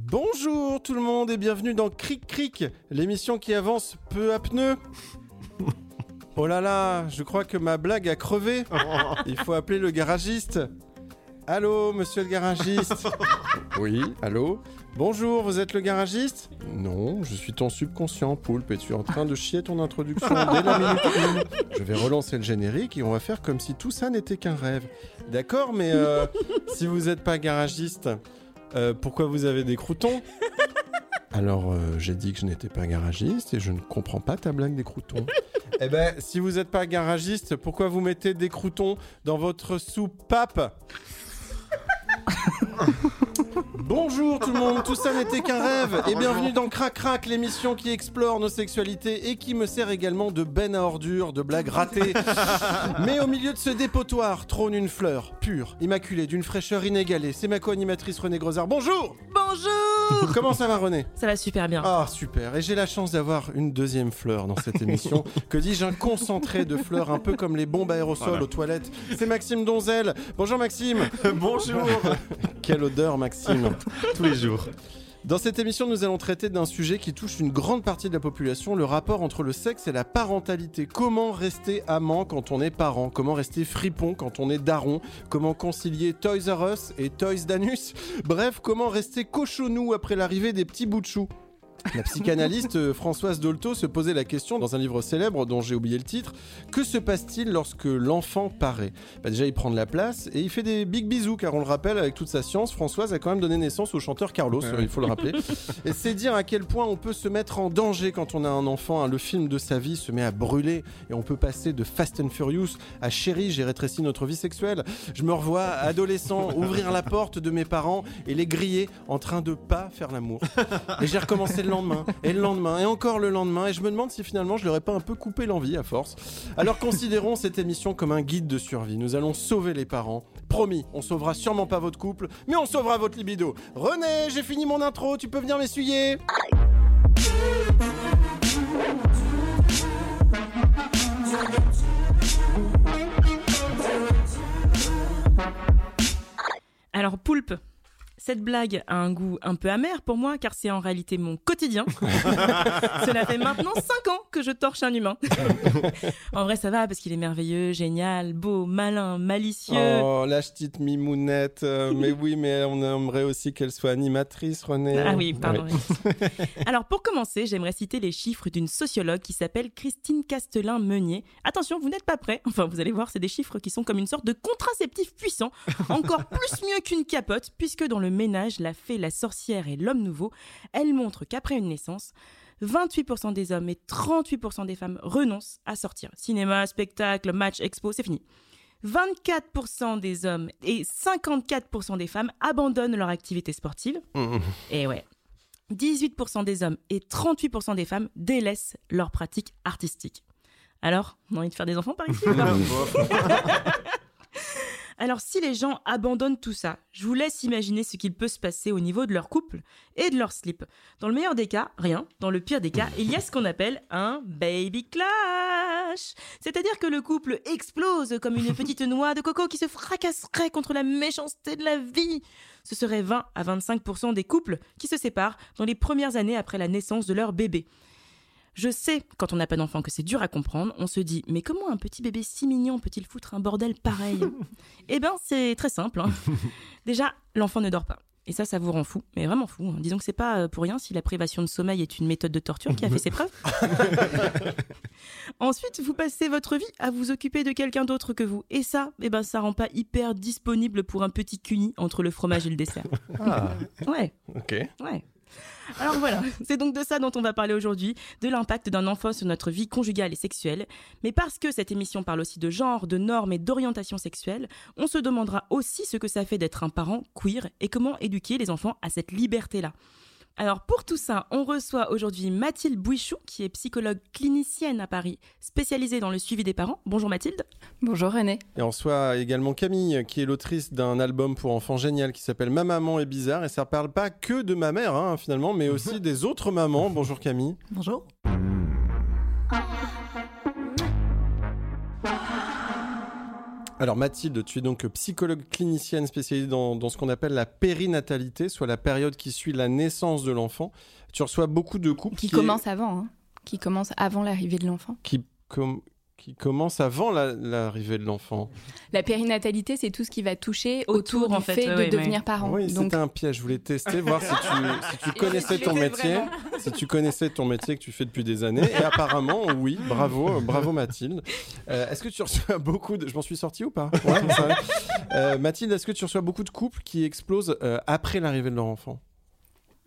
Bonjour tout le monde et bienvenue dans Cric Cric, l'émission qui avance peu à pneu. Oh là là, je crois que ma blague a crevé. Il faut appeler le garagiste. Allô, monsieur le garagiste Oui, allô Bonjour, vous êtes le garagiste? Non, je suis ton subconscient, Poulpe, et tu es en train de chier ton introduction dès la minute. Je vais relancer le générique et on va faire comme si tout ça n'était qu'un rêve. D'accord, mais euh, si vous n'êtes pas garagiste, euh, pourquoi vous avez des croutons Alors, euh, j'ai dit que je n'étais pas garagiste et je ne comprends pas ta blague des croutons. eh ben, si vous n'êtes pas garagiste, pourquoi vous mettez des croutons dans votre soupape? Bonjour tout le monde, tout ça n'était qu'un rêve et bienvenue dans Crac Crac, l'émission qui explore nos sexualités et qui me sert également de benne à ordures, de blagues ratées. Mais au milieu de ce dépotoir trône une fleur, pure, immaculée, d'une fraîcheur inégalée. C'est ma co-animatrice René Grosard. Bonjour Bonjour Comment ça va René Ça va super bien. Ah super, et j'ai la chance d'avoir une deuxième fleur dans cette émission. que dis-je, un concentré de fleurs, un peu comme les bombes aérosols aux toilettes. C'est Maxime Donzel. Bonjour Maxime Bonjour Quelle odeur Maxime Tous les jours. Dans cette émission, nous allons traiter d'un sujet qui touche une grande partie de la population, le rapport entre le sexe et la parentalité. Comment rester amant quand on est parent? Comment rester fripon quand on est daron? Comment concilier Toys R Us et Toys d'Anus? Bref, comment rester cochonou après l'arrivée des petits bouts de chou? La psychanalyste euh, Françoise Dolto se posait la question dans un livre célèbre dont j'ai oublié le titre que se passe-t-il lorsque l'enfant paraît? Bah Déjà, il prend de la place et il fait des big bisous car on le rappelle, avec toute sa science, Françoise a quand même donné naissance au chanteur Carlos, euh, il faut le rappeler. et c'est dire à quel point on peut se mettre en danger quand on a un enfant. hein. Le film de sa vie se met à brûler et on peut passer de Fast and Furious à Chérie, j'ai rétréci notre vie sexuelle. Je me revois adolescent ouvrir la porte de mes parents et les griller en train de pas faire l'amour. Et j'ai recommencé le lendemain, et le lendemain, et encore le lendemain, et je me demande si finalement je leur ai pas un peu coupé l'envie à force. Alors considérons cette émission comme un guide de survie. Nous allons sauver les parents. Promis, on sauvera sûrement pas votre couple, mais on sauvera votre libido. René, j'ai fini mon intro, tu peux venir m'essuyer Alors, Poulpe, cette blague a un goût un peu amer pour moi car c'est en réalité mon quotidien. Cela fait maintenant 5 ans que je torche un humain. en vrai, ça va parce qu'il est merveilleux, génial, beau, malin, malicieux. Oh, la petite mimounette. euh, mais oui, mais on aimerait aussi qu'elle soit animatrice, René. Ah oui, pardon. Alors pour commencer, j'aimerais citer les chiffres d'une sociologue qui s'appelle Christine Castelin-Meunier. Attention, vous n'êtes pas prêts. Enfin, vous allez voir, c'est des chiffres qui sont comme une sorte de contraceptif puissant, encore plus mieux qu'une capote, puisque dans le ménage, la fée, la sorcière et l'homme nouveau, elle montre qu'après une naissance, 28% des hommes et 38% des femmes renoncent à sortir. Cinéma, spectacle, match, expo, c'est fini. 24% des hommes et 54% des femmes abandonnent leur activité sportive. Et ouais. 18% des hommes et 38% des femmes délaissent leur pratique artistique. Alors, on a envie de faire des enfants par ici ou pas? Alors, si les gens abandonnent tout ça, je vous laisse imaginer ce qu'il peut se passer au niveau de leur couple et de leur slip. Dans le meilleur des cas, rien. Dans le pire des cas, il y a ce qu'on appelle un baby clash. C'est-à-dire que le couple explose comme une petite noix de coco qui se fracasserait contre la méchanceté de la vie. Ce serait 20 à 25% des couples qui se séparent dans les premières années après la naissance de leur bébé. Je sais, quand on n'a pas d'enfant, que c'est dur à comprendre. On se dit, mais comment un petit bébé si mignon peut-il foutre un bordel pareil? Eh ben, c'est très simple. hein. Déjà, l'enfant ne dort pas. Et ça, ça vous rend fou, mais vraiment fou. hein. Disons que c'est pas euh, pour rien si la privation de sommeil est une méthode de torture qui a fait ses preuves. Ensuite, vous passez votre vie à vous occuper de quelqu'un d'autre que vous. Et ça, eh ben, ça rend pas hyper disponible pour un petit cuni entre le fromage et le dessert. Ah, Ouais, ok. ouais. Alors voilà, c'est donc de ça dont on va parler aujourd'hui, de l'impact d'un enfant sur notre vie conjugale et sexuelle. Mais parce que cette émission parle aussi de genre, de normes et d'orientation sexuelle, on se demandera aussi ce que ça fait d'être un parent queer et comment éduquer les enfants à cette liberté-là. Alors pour tout ça, on reçoit aujourd'hui Mathilde Bouichou, qui est psychologue clinicienne à Paris, spécialisée dans le suivi des parents. Bonjour Mathilde. Bonjour René. Et on reçoit également Camille, qui est l'autrice d'un album pour enfants génial qui s'appelle Ma maman est bizarre. Et ça ne parle pas que de ma mère, hein, finalement, mais aussi des autres mamans. Bonjour Camille. Bonjour. Alors Mathilde, tu es donc psychologue clinicienne spécialisée dans, ce qu'on appelle la périnatalité, soit la période qui suit la naissance de l'enfant. Tu reçois beaucoup de couples qui, commencent avant, hein. qui commencent avant l'arrivée de l'enfant. Qui, qui commence avant l'arrivée de l'enfant. La périnatalité, c'est tout ce qui va toucher autour, en fait, de devenir parent. Oui, c'était un piège. Je voulais tester, voir si tu, connaissais ton métier, si tu connaissais ton métier que tu fais depuis des années. Et apparemment, oui, bravo, bravo Mathilde. Euh, est-ce que tu reçois beaucoup de... Je m'en suis sorti ou pas? Euh, Mathilde, est-ce que tu reçois beaucoup de couples qui explosent euh, après l'arrivée de leur enfant?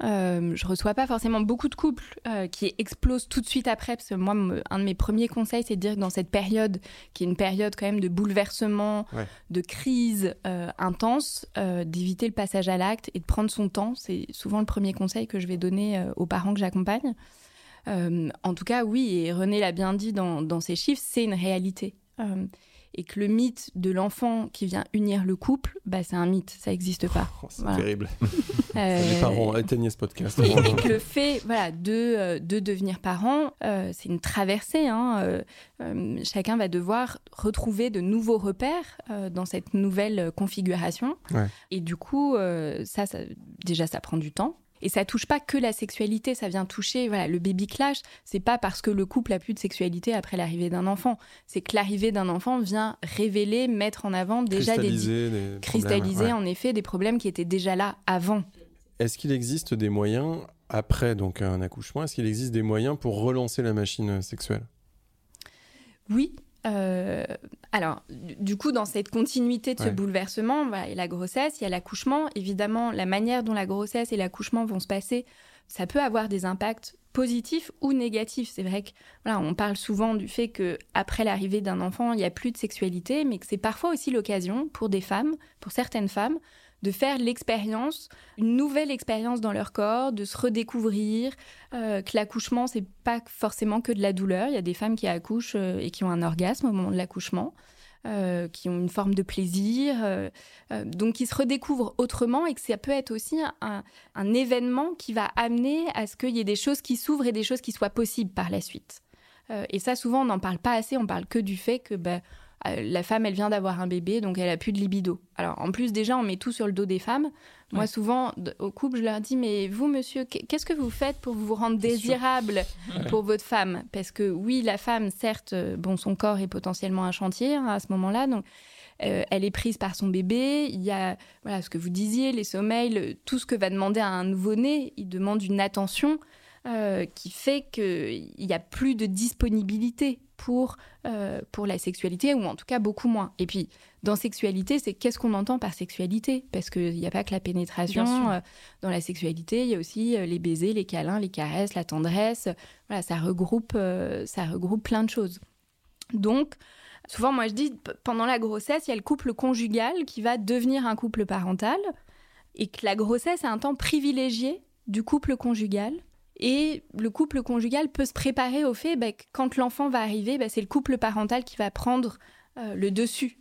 Euh, je reçois pas forcément beaucoup de couples euh, qui explosent tout de suite après, parce que moi, un de mes premiers conseils, c'est de dire que dans cette période, qui est une période quand même de bouleversement, de crise euh, intense, euh, d'éviter le passage à l'acte et de prendre son temps. C'est souvent le premier conseil que je vais donner aux parents que j'accompagne. en tout cas, oui, et René l'a bien dit dans, dans ses chiffres, c'est une réalité et que le mythe de l'enfant qui vient unir le couple, bah, c'est un mythe, ça n'existe pas. Oh, c'est terrible. Les parents, éteignez ce podcast. Et, que le fait voilà, de, euh, de devenir parent, euh, c'est une traversée. Hein, euh, chacun va devoir retrouver de nouveaux repères dans cette nouvelle configuration. Et du coup, ça, ça, déjà, ça prend du temps. Et ça touche pas que la sexualité, ça vient toucher voilà, le baby clash. C'est pas parce que le couple a plus de sexualité après l'arrivée d'un enfant. C'est que l'arrivée d'un enfant vient révéler, mettre en avant déjà cristalliser des, cristalliser en effet des problèmes qui étaient déjà là avant. Est-ce qu'il existe des moyens après donc un accouchement Est-ce qu'il existe des moyens pour relancer la machine sexuelle? Oui, euh, alors, du coup, dans cette continuité de ce bouleversement, il y a la grossesse, il y a l'accouchement. Évidemment, la manière dont la grossesse et l'accouchement vont se passer, ça peut avoir des impacts positifs ou négatifs. C'est vrai que voilà, on parle souvent du fait que après l'arrivée d'un enfant, il n'y a plus de sexualité, mais que c'est parfois aussi l'occasion pour des femmes, pour certaines femmes, de faire l'expérience, une nouvelle expérience dans leur corps, de se redécouvrir, euh, que l'accouchement, c'est pas forcément que de la douleur. Il y a des femmes qui accouchent euh, et qui ont un orgasme au moment de l'accouchement. Euh, qui ont une forme de plaisir, donc qui se redécouvrent autrement et que ça peut être aussi un, événement qui va amener à ce qu'il y ait des choses qui s'ouvrent et des choses qui soient possibles par la suite. et ça, souvent, on n'en parle pas assez, on parle que du fait que ben, la femme, elle vient d'avoir un bébé, donc elle a plus de libido. Alors, en plus, déjà, on met tout sur le dos des femmes. Moi, souvent, au couple, je leur dis, mais vous, monsieur, qu'est-ce que vous faites pour vous rendre désirable pour votre femme? Parce que oui, la femme, certes, euh, bon, son corps est potentiellement un chantier hein, à ce moment-là, donc euh, elle est prise par son bébé. Il y a, voilà, ce que vous disiez, les sommeils, tout ce que va demander un nouveau-né. Il demande une attention qui fait qu'il n'y a plus de disponibilité pour, euh, pour la sexualité, ou en tout cas beaucoup moins. Et puis, dans sexualité, c'est qu'est-ce qu'on entend par sexualité? Parce qu'il n'y a pas que la pénétration. Euh, dans la sexualité, il y a aussi euh, les baisers, les câlins, les caresses, la tendresse. Voilà, ça regroupe, ça regroupe plein de choses. Donc, souvent, moi, je dis, pendant la grossesse, il y a le couple conjugal qui va devenir un couple parental, et que la grossesse est un temps privilégié du couple conjugal et le couple conjugal peut se préparer au fait bah, que quand l'enfant va arriver, bah, c'est le couple parental qui va prendre euh, le dessus.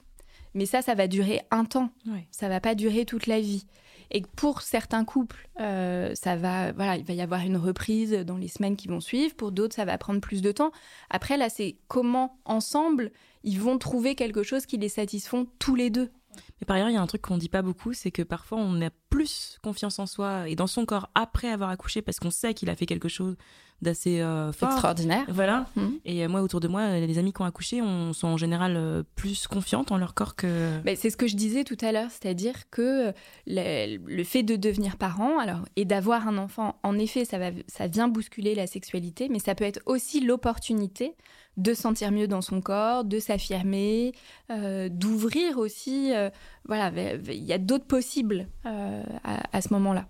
Mais ça, ça va durer un temps. Ça va pas durer toute la vie. Et pour certains couples, euh, ça va, voilà, il va y avoir une reprise dans les semaines qui vont suivre. Pour d'autres, ça va prendre plus de temps. Après, là, c'est comment ensemble ils vont trouver quelque chose qui les satisfont tous les deux. Mais par ailleurs, il y a un truc qu'on dit pas beaucoup, c'est que parfois on a plus confiance en soi et dans son corps après avoir accouché parce qu'on sait qu'il a fait quelque chose d'assez euh, Extraordinaire. Voilà. Mmh. Et euh, moi, autour de moi, les amis qui ont accouché on, sont en général euh, plus confiantes en leur corps que. Mais c'est ce que je disais tout à l'heure, c'est-à-dire que le, fait de devenir parent alors, et d'avoir un enfant, en effet, ça, va, ça vient bousculer la sexualité, mais ça peut être aussi l'opportunité de se sentir mieux dans son corps, de s'affirmer, euh, d'ouvrir aussi. Euh, voilà, il y a d'autres possibles euh, à, ce moment-là.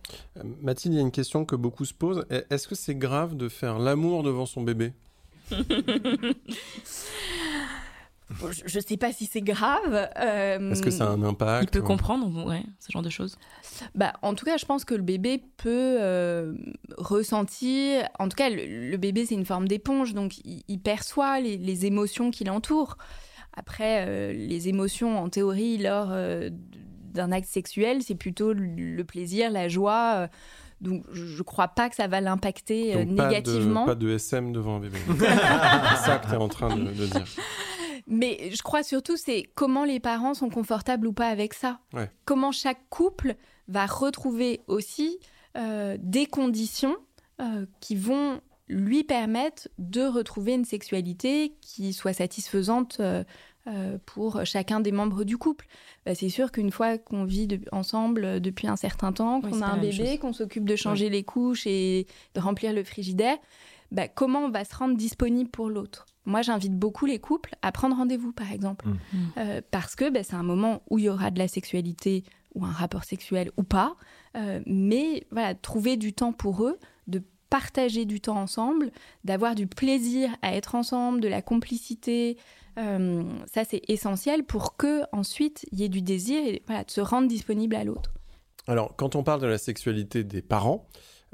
Mathilde, il y a une question que beaucoup se posent. Est-ce que c'est grave de faire l'amour devant son bébé? je ne sais pas si c'est grave. Est-ce que ça a un impact Il peut comprendre, ouais, ce genre de choses. Bah, en tout cas, je pense que le bébé peut euh, ressentir. En tout cas, le, bébé, c'est une forme d'éponge, donc il, perçoit les, émotions qui l'entourent. Après, euh, les émotions, en théorie, lors euh, d'un acte sexuel, c'est plutôt le, plaisir, la joie. donc, je ne crois pas que ça va l'impacter négativement. Pas de, pas de SM devant un bébé. c'est ça que tu es en train de, de dire. Mais je crois surtout, c'est comment les parents sont confortables ou pas avec ça. Comment chaque couple va retrouver aussi euh, des conditions euh, qui vont lui permettre de retrouver une sexualité qui soit satisfaisante euh, pour chacun des membres du couple. Bah, c'est sûr qu'une fois qu'on vit ensemble depuis un certain temps, qu'on a un bébé, qu'on s'occupe de changer les couches et de remplir le frigidaire, bah, comment on va se rendre disponible pour l'autre moi, j'invite beaucoup les couples à prendre rendez-vous, par exemple, mmh. parce que bah, c'est un moment où il y aura de la sexualité ou un rapport sexuel ou pas, euh, mais voilà, trouver du temps pour eux, de partager du temps ensemble, d'avoir du plaisir à être ensemble, de la complicité. Euh, ça, c'est essentiel pour que ensuite il y ait du désir et voilà, de se rendre disponible à l'autre. Alors, quand on parle de la sexualité des parents,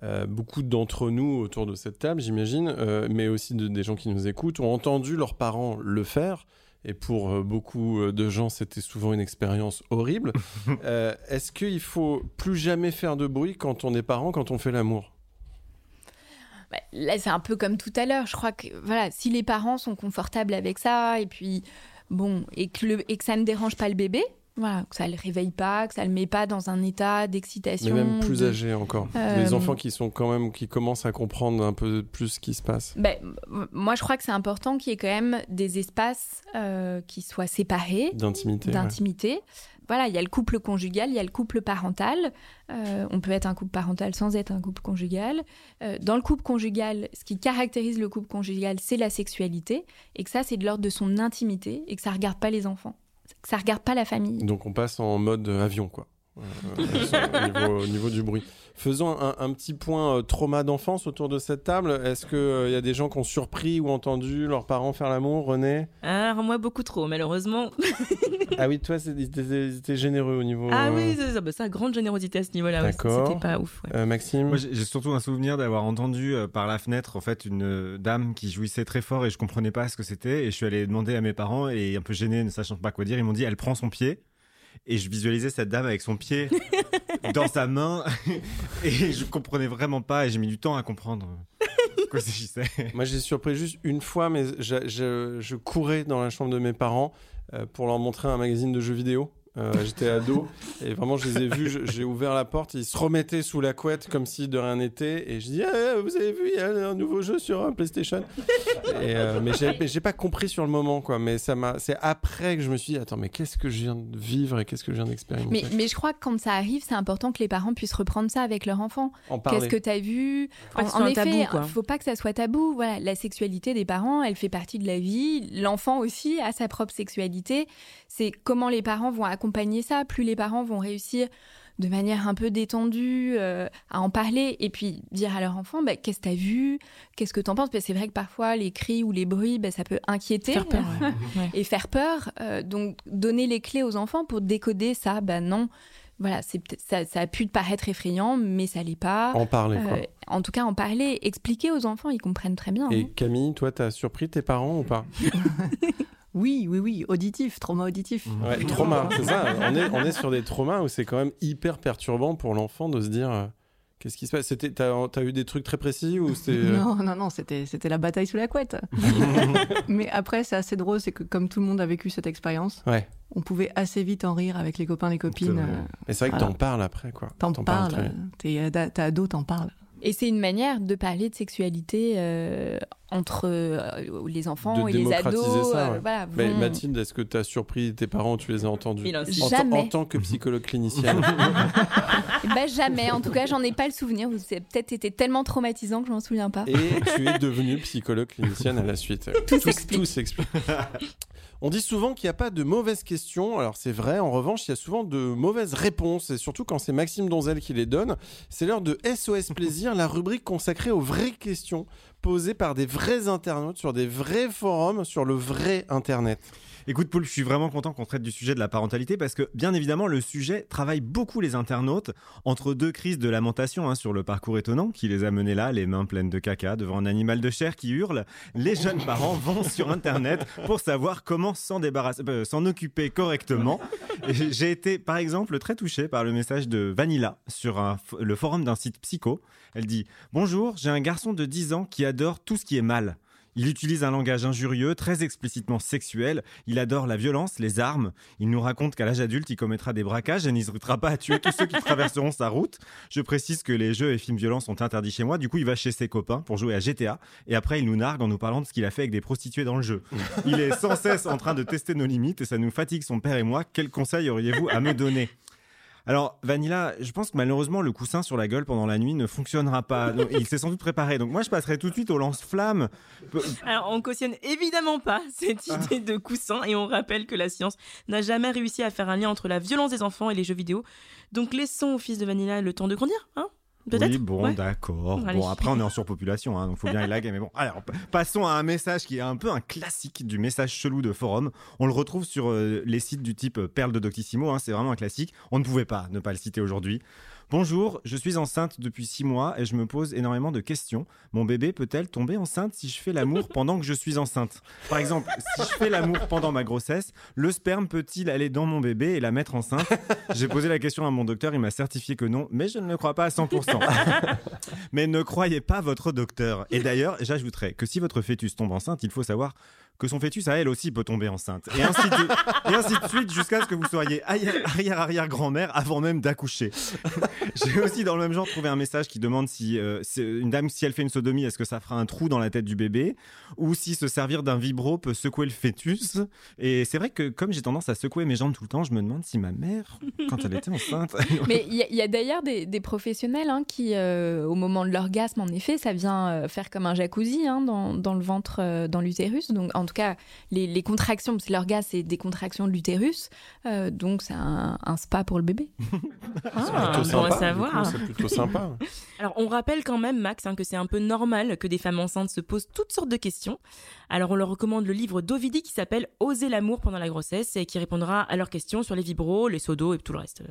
euh, beaucoup d'entre nous autour de cette table, j'imagine, mais aussi des gens qui nous écoutent, ont entendu leurs parents le faire et pour euh, beaucoup euh, de gens, c'était souvent une expérience horrible. Euh, est-ce qu'il faut plus jamais faire de bruit quand on est parent, quand on fait l'amour? Bah, Là, c'est un peu comme tout à l'heure. Je crois que voilà, si les parents sont confortables avec ça, et puis bon, et que, et que ça ne dérange pas le bébé, voilà, que ça le réveille pas, que ça le met pas dans un état d'excitation. Mais même plus âgé encore. Les enfants qui sont quand même, qui commencent à comprendre un peu plus ce qui se passe. Ben, moi, je crois que c'est important qu'il y ait quand même des espaces euh, qui soient séparés. D'intimité. D'intimité. Voilà, il y a le couple conjugal, il y a le couple parental. Euh, on peut être un couple parental sans être un couple conjugal. Euh, dans le couple conjugal, ce qui caractérise le couple conjugal, c'est la sexualité, et que ça, c'est de l'ordre de son intimité, et que ça regarde pas les enfants ça regarde pas la famille. Donc on passe en mode avion, quoi. Euh, au, niveau, du bruit. Faisons un, petit point euh, trauma d'enfance autour de cette table. Est-ce qu'il euh, y a des gens qui ont surpris ou entendu leurs parents faire l'amour, René? Ah, moi beaucoup trop, malheureusement. ah oui, toi, c'était généreux au niveau. Ah oui, c'est ça, bah, ça, grande générosité à ce niveau-là. D'accord. C'était pas ouf. Maxime? Moi, j'ai surtout un souvenir d'avoir entendu par la fenêtre, en fait, une dame qui jouissait très fort et je comprenais pas ce que c'était. Et je suis allé demander à mes parents et un peu gêné, ne sachant pas quoi dire, ils m'ont dit elle prend son pied et je visualisais cette dame avec son pied dans sa main et je comprenais vraiment pas et j'ai mis du temps à comprendre quoi s'agissait. Moi j'ai surpris juste une fois mais je, je, courais dans la chambre de mes parents euh, pour leur montrer un magazine de jeux vidéo euh, j'étais ado et vraiment je les ai vus. J'ai ouvert la porte, ils se remettaient sous la couette comme si de rien n'était. Et je dis ah, Vous avez vu, il y a un nouveau jeu sur un PlayStation. et, euh, mais j'ai pas compris sur le moment, quoi. Mais ça m'a. C'est après que je me suis dit Attends, mais qu'est-ce que je viens de vivre et qu'est-ce que je viens d'expérimenter? Mais, mais, je crois que quand ça arrive, c'est important que les parents puissent reprendre ça avec leur enfant. Qu'est-ce que tu as vu En, effet, il faut pas que ça soit tabou. Voilà, la sexualité des parents, elle fait partie de la vie. L'enfant aussi a sa propre sexualité. C'est comment les parents vont accompagner accompagner ça, plus les parents vont réussir de manière un peu détendue euh, à en parler et puis dire à leur enfant bah, qu'est-ce que tu as vu, qu'est-ce que tu en penses. c'est vrai que parfois les cris ou les bruits, bah, ça peut inquiéter et faire peur. Euh, donc donner les clés aux enfants pour décoder ça, ben non. Voilà, c'est ça, ça a pu te paraître effrayant, mais ça l'est pas. En parler, quoi. Euh, en tout cas, en parler, expliquer aux enfants, ils comprennent très bien. Et hein. Camille, toi, t'as surpris tes parents ou pas? Oui, oui, oui, auditif, trauma auditif. Ouais, trauma, c'est ça. On est, on est sur des traumas où c'est quand même hyper perturbant pour l'enfant de se dire euh, qu'est-ce qui se passe? C'était, t'as, as eu des trucs très précis ou c'était euh? Non, non, non, c'était, c'était la bataille sous la couette. Mais après, c'est assez drôle, c'est que comme tout le monde a vécu cette expérience, ouais. on pouvait assez vite en rire avec les copains, les copines. Euh, Mais c'est vrai que t'en parles après, quoi. T'en, parles. T'es, t'as ado, t'en parles. Et c'est une manière de parler de sexualité euh, entre euh, les enfants et les ados. Ça, euh, voilà, Mais Mathilde, est-ce que tu as surpris tes parents Tu les as entendus en, en, tant que psychologue clinicienne Bah jamais, en tout cas j'en ai pas le souvenir, vous avez peut-être été tellement traumatisant que je m'en souviens pas. Et tu es devenue psychologue clinicienne à la suite. Tout s'explique. Tout s'explique. On dit souvent qu'il n'y a pas de mauvaises questions. Alors c'est vrai, en revanche, il y a souvent de mauvaises réponses. Et surtout quand c'est Maxime Donzel qui les donne. C'est l'heure de SOS Plaisir, la rubrique consacrée aux vraies questions posées par des vrais internautes sur des vrais forums sur le vrai Internet. Écoute, Paul, je suis vraiment content qu'on traite du sujet de la parentalité parce que, bien évidemment, le sujet travaille beaucoup les internautes entre deux crises de lamentation hein, sur le parcours étonnant qui les a menés là, les mains pleines de caca, devant un animal de chair qui hurle. Les jeunes parents vont sur Internet pour savoir comment s'en euh, occuper correctement. J'ai été, par exemple, très touché par le message de Vanilla sur le forum d'un site psycho. Elle dit Bonjour, j'ai un garçon de 10 ans qui adore tout ce qui est mal. Il utilise un langage injurieux, très explicitement sexuel. Il adore la violence, les armes. Il nous raconte qu'à l'âge adulte, il commettra des braquages et n'hésitera pas à tuer tous ceux qui traverseront sa route. Je précise que les jeux et films violents sont interdits chez moi. Du coup, il va chez ses copains pour jouer à GTA. Et après, il nous nargue en nous parlant de ce qu'il a fait avec des prostituées dans le jeu. Il est sans cesse en train de tester nos limites et ça nous fatigue son père et moi. Quel conseil auriez-vous à me donner? Alors, Vanilla, je pense que malheureusement, le coussin sur la gueule pendant la nuit ne fonctionnera pas. il s'est sans doute préparé. Donc, moi, je passerai tout de suite au lance-flamme. Alors, on cautionne évidemment pas cette ah. idée de coussin et on rappelle que la science n'a jamais réussi à faire un lien entre la violence des enfants et les jeux vidéo. Donc, laissons au fils de Vanilla le temps de grandir, hein oui, bon, d'accord. Bon, après, on est en surpopulation, hein, donc faut bien élaguer. Mais bon, alors, passons à un message qui est un peu un classique du message chelou de forum. On le retrouve sur euh, les sites du type euh, Perle de Doctissimo, hein, c'est vraiment un classique. On ne pouvait pas ne pas le citer aujourd'hui. Bonjour, je suis enceinte depuis six mois et je me pose énormément de questions. Mon bébé peut-elle tomber enceinte si je fais l'amour pendant que je suis enceinte? Par exemple, si je fais l'amour pendant ma grossesse, le sperme peut-il aller dans mon bébé et la mettre enceinte? J'ai posé la question à mon docteur, il m'a certifié que non, mais je ne le crois pas à 100%. mais ne croyez pas votre docteur. Et d'ailleurs, j'ajouterais que si votre fœtus tombe enceinte, il faut savoir que son fœtus à elle aussi peut tomber enceinte. Et ainsi de, suite jusqu'à ce que vous soyez arrière-arrière-grand-mère avant même d'accoucher. J'ai aussi dans le même genre trouvé un message qui demande si euh, une dame, si elle fait une sodomie, est-ce que ça fera un trou dans la tête du bébé? Ou si se servir d'un vibro peut secouer le fœtus? Et c'est vrai que comme j'ai tendance à secouer mes jambes tout le temps, je me demande si ma mère, quand elle était enceinte... Mais il y, a, d'ailleurs des, professionnels hein, qui, euh, au moment de l'orgasme, en effet, ça vient euh, faire comme un jacuzzi hein, dans, dans, le ventre, dans l'utérus. Donc en en tout cas, les, contractions, parce que l'orgasme, c'est des contractions de l'utérus. Euh, donc, c'est un, spa pour le bébé. ah, c'est. C'est plutôt sympa. Alors, on rappelle quand même, Max, hein, que c'est un peu normal que des femmes enceintes se posent toutes sortes de questions. Alors, on leur recommande le livre d'Ovidie qui s'appelle Oser l'amour pendant la grossesse et qui répondra à leurs questions sur les vibros, les sodos et tout le reste.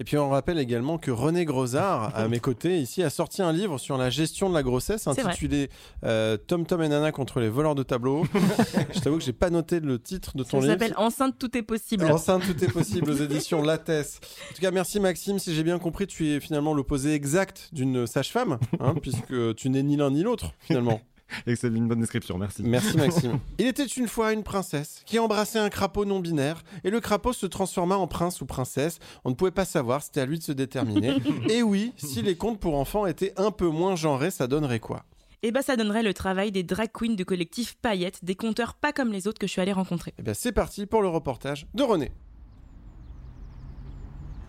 Et puis on rappelle également que René Grosard, à mes côtés ici, a sorti un livre sur la gestion de la grossesse intitulé euh, Tom Tom et Nana contre les voleurs de tableaux. je t'avoue que j'ai pas noté le titre de ton livre. Ça s'appelle Enceinte tout est possible. Enceinte tout est possible aux éditions Lattès. En tout cas, merci Maxime. Si j'ai bien compris, tu es finalement l'opposé exact d'une sage-femme, hein, puisque tu n'es ni l'un ni l'autre finalement. Et c'est une bonne description, merci. Merci Maxime. Il était une fois une princesse qui embrassait un crapaud non binaire et le crapaud se transforma en prince ou princesse. On ne pouvait pas savoir, c'était à lui de se déterminer. et oui, si les contes pour enfants étaient un peu moins genrés, ça donnerait quoi? Eh ben, ça donnerait le travail des drag queens du collectif Paillettes, des conteurs pas comme les autres que je suis allée rencontrer. Eh ben, c'est parti pour le reportage de René.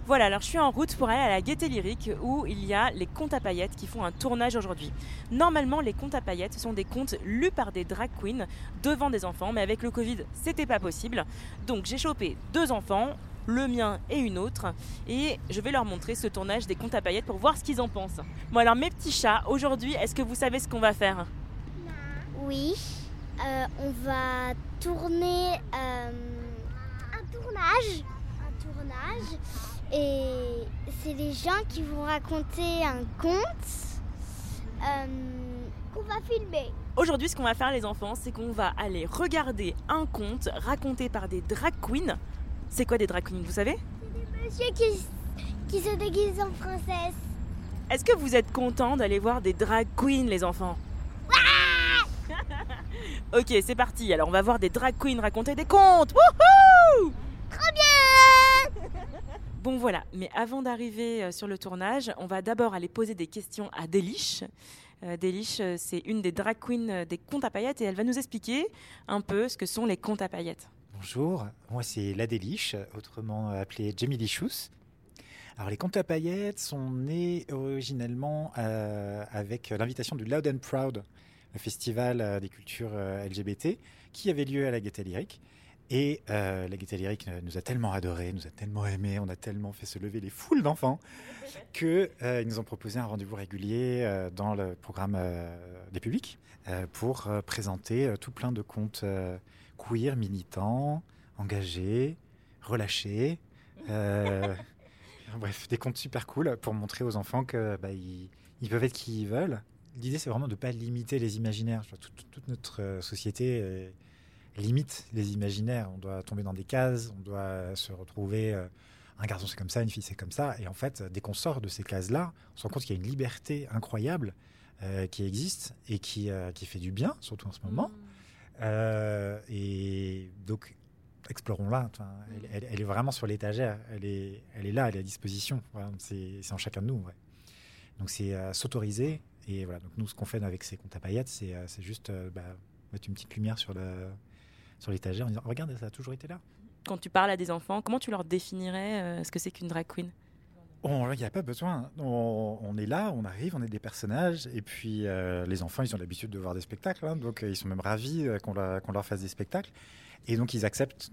Voilà, alors je suis en route pour aller à la Gaieté Lyrique où il y a les contes à paillettes qui font un tournage aujourd'hui. Normalement, les contes à paillettes, sont des contes lus par des drag queens devant des enfants, mais avec le Covid, c'était pas possible. Donc j'ai chopé deux enfants, le mien et une autre, et je vais leur montrer ce tournage des contes à paillettes pour voir ce qu'ils en pensent. Bon alors mes petits chats, aujourd'hui, est-ce que vous savez ce qu'on va faire? Oui, euh, on va tourner euh, un tournage. Un tournage et c'est les gens qui vont raconter un conte euh, qu'on va filmer. Aujourd'hui, ce qu'on va faire, les enfants, c'est qu'on va aller regarder un conte raconté par des drag queens. C'est quoi des drag queens, vous savez? C'est des messieurs qui, qui se déguisent en princesse. Est-ce que vous êtes contents d'aller voir des drag queens, les enfants? Ouais Ok, c'est parti. Alors, on va voir des drag queens raconter des contes. Wouhou Trop bien Bon voilà, mais avant d'arriver euh, sur le tournage, on va d'abord aller poser des questions à Delish. Euh, Delish, euh, c'est une des drag queens des contes à paillettes et elle va nous expliquer un peu ce que sont les contes à paillettes. Bonjour, moi c'est la Delish, autrement appelée Jamie Lichous. Alors les contes à paillettes sont nés originellement avec l'invitation du Loud and Proud, le festival des cultures LGBT, qui avait lieu à la Gaîté Lyrique. Et la Gaîté Lyrique nous a tellement adorés, nous a tellement aimés, on a tellement fait se lever les foules d'enfants qu'ils nous ont proposé un rendez-vous régulier dans le programme des publics pour présenter tout plein de contes queer, militants, engagés, relâchés. Bref, des contes super cool pour montrer aux enfants que bah, ils, peuvent être qui ils veulent. L'idée, c'est vraiment de ne pas limiter les imaginaires. Toute, notre euh, société euh, limite les imaginaires. On doit tomber dans des cases, on doit se retrouver. Euh, un garçon, c'est comme ça, une fille, c'est comme ça. Et en fait, dès qu'on sort de ces cases-là, on se rend compte qu'il y a une liberté incroyable qui existe et qui, qui fait du bien, surtout en ce moment. Mmh. et donc, explorons-la. elle, est vraiment sur l'étagère. Elle est, elle est là, elle est à disposition. c'est, en chacun de nous. Donc c'est euh, s'autoriser. Et voilà. Donc nous, ce qu'on fait avec ces comptes à paillettes, c'est, euh, juste euh, bah, mettre une petite lumière sur, le, sur l'étagère en disant regarde, ça a toujours été là. Quand tu parles à des enfants, comment tu leur définirais ce que c'est qu'une drag queen? Il n'y a pas besoin. On, est là, on arrive, on est des personnages. Et puis, les enfants, ils ont l'habitude de voir des spectacles. Hein. donc, ils sont même ravis qu'on, qu'on leur fasse des spectacles. Et donc, ils acceptent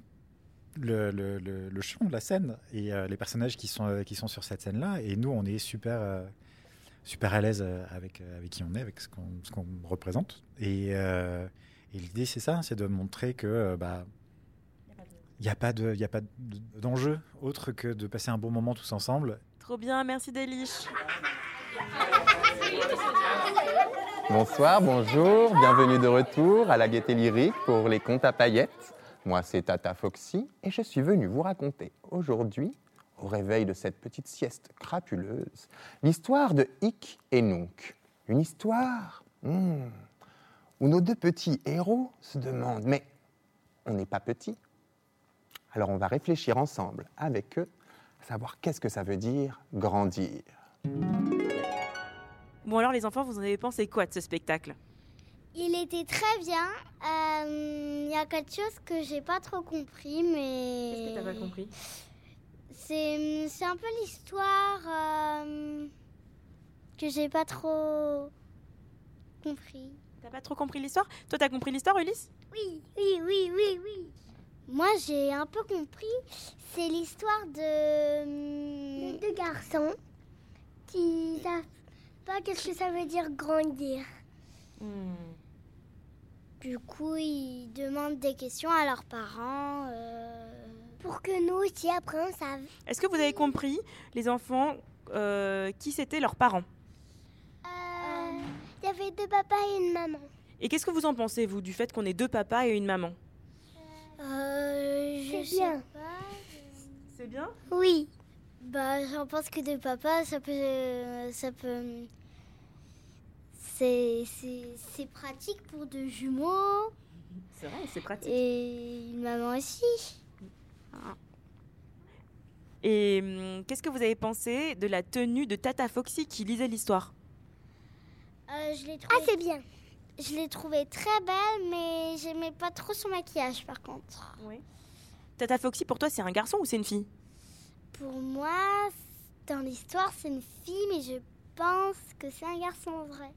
le, le, le, chant, la scène et euh, les personnages qui sont, euh, qui sont sur cette scène-là. Et nous, on est super, euh, super à l'aise avec, avec qui on est, avec ce qu'on, ce qu'on représente. Et, et l'idée, c'est ça, c'est de montrer que bah, il n'y a pas de, il a pas d'enjeu autre que de passer un bon moment tous ensemble. Trop bien, merci Déliche. Bonsoir, bonjour, bienvenue de retour à la Gaieté Lyrique pour les contes à paillettes. Moi, c'est Tata Foxy et je suis venu vous raconter aujourd'hui, au réveil de cette petite sieste crapuleuse, l'histoire de Hic et Nunc. Une histoire hmm, où nos deux petits héros se demandent Mais on n'est pas petits Alors on va réfléchir ensemble avec eux à savoir qu'est-ce que ça veut dire grandir. Bon alors les enfants, vous en avez pensé quoi de ce spectacle? Il était très bien. Euh, il y a quelque chose que j'ai pas trop compris, mais. Qu'est-ce que t'as pas compris? C'est, c'est un peu l'histoire euh, que j'ai pas trop compris. T'as pas trop compris l'histoire? Toi, t'as compris l'histoire, Ulysse? Oui, oui, oui, oui, oui. Moi, j'ai un peu compris. C'est l'histoire de... de deux garçons qui savent pas qu'est-ce que ça veut dire grandir. Hmm. Du coup, ils demandent des questions à leurs parents euh, pour que nous aussi après on sache. Est-ce que vous avez compris, les enfants, euh, qui c'étaient leurs parents? Avait deux papas et une maman. Et qu'est-ce que vous en pensez, vous, du fait qu'on ait deux papas et une maman? Euh, C'est bien. C'est bien? Oui. Bah, j'en pense que deux papas, ça peut, ça peut c'est pratique pour deux jumeaux. C'est vrai, c'est pratique. Et une maman aussi. Ah. Et hum, qu'est-ce que vous avez pensé de la tenue de Tata Foxy qui lisait l'histoire? Euh, je Ah, c'est bien. Je l'ai trouvée très belle, mais j'aimais pas trop son maquillage par contre. Oui. Tata Foxy, pour toi, c'est un garçon ou c'est une fille? Pour moi, dans l'histoire, c'est une fille, mais je pense que c'est un garçon en vrai.